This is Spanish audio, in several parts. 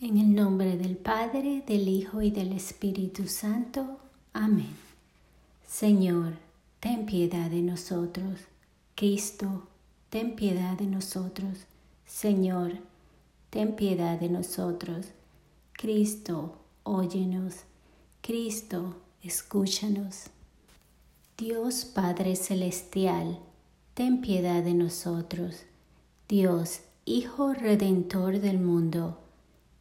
En el nombre del Padre, del Hijo y del Espíritu Santo. Amén. Señor, ten piedad de nosotros. Cristo, ten piedad de nosotros. Señor, ten piedad de nosotros. Cristo, óyenos. Cristo, escúchanos. Dios Padre Celestial, ten piedad de nosotros. Dios, Hijo Redentor del mundo,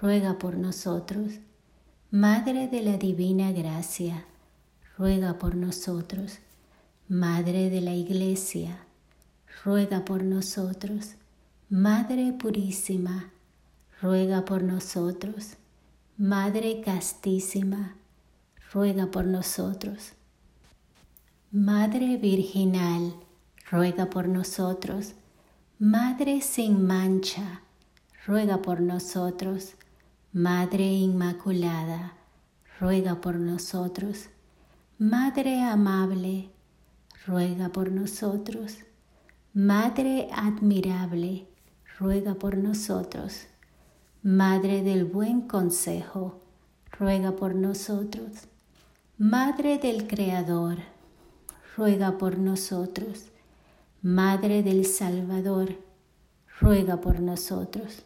ruega por nosotros. Madre de la Divina Gracia, ruega por nosotros. Madre de la Iglesia, ruega por nosotros. Madre Purísima, ruega por nosotros. Madre Castísima, ruega por nosotros. Madre Virginal, ruega por nosotros. Madre sin mancha, ruega por nosotros. Madre Inmaculada, ruega por nosotros. Madre amable, ruega por nosotros. Madre admirable, ruega por nosotros. Madre del buen consejo, ruega por nosotros. Madre del Creador, ruega por nosotros. Madre del Salvador, ruega por nosotros.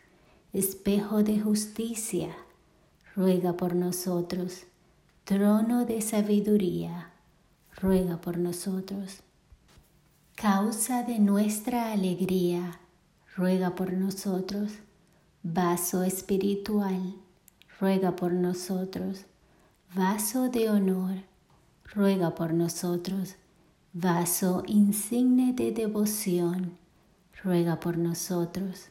espejo de justicia, ruega por nosotros, trono de sabiduría, ruega por nosotros. Causa de nuestra alegría, ruega por nosotros. Vaso espiritual, ruega por nosotros. Vaso de honor, ruega por nosotros. Vaso insigne de devoción, ruega por nosotros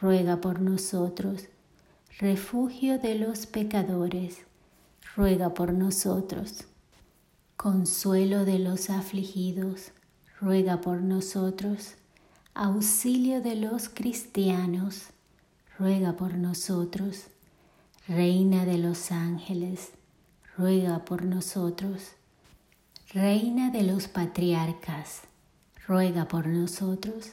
ruega por nosotros. Refugio de los pecadores, ruega por nosotros. Consuelo de los afligidos, ruega por nosotros. Auxilio de los cristianos, ruega por nosotros. Reina de los ángeles, ruega por nosotros. Reina de los patriarcas, ruega por nosotros.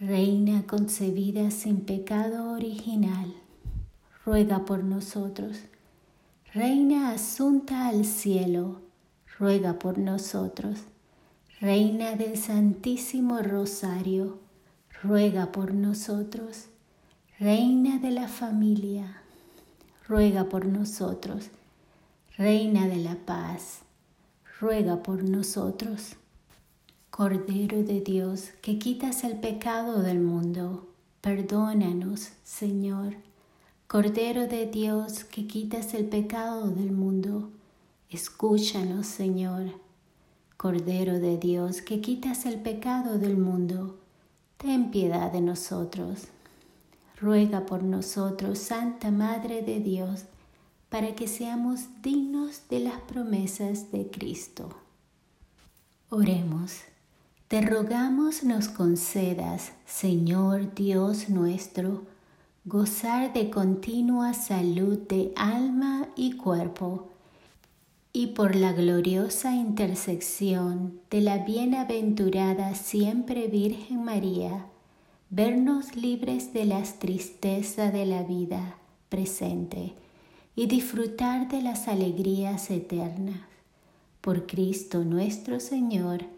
Reina concebida sin pecado original, ruega por nosotros. Reina asunta al cielo, ruega por nosotros. Reina del Santísimo Rosario, ruega por nosotros. Reina de la familia, ruega por nosotros. Reina de la paz, ruega por nosotros. Cordero de Dios, que quitas el pecado del mundo, perdónanos, Señor, Cordero de Dios que quitas el pecado del mundo, escúchanos, Señor. Cordero de Dios que quitas el pecado del mundo, ten piedad de nosotros. Ruega por nosotros, Santa Madre de Dios, para que seamos dignos de las promesas de Cristo. Oremos. Te rogamos nos concedas, Señor Dios nuestro, gozar de continua salud de alma y cuerpo, y por la gloriosa intersección de la bienaventurada siempre Virgen María, vernos libres de las tristezas de la vida presente y disfrutar de las alegrías eternas. Por Cristo nuestro Señor.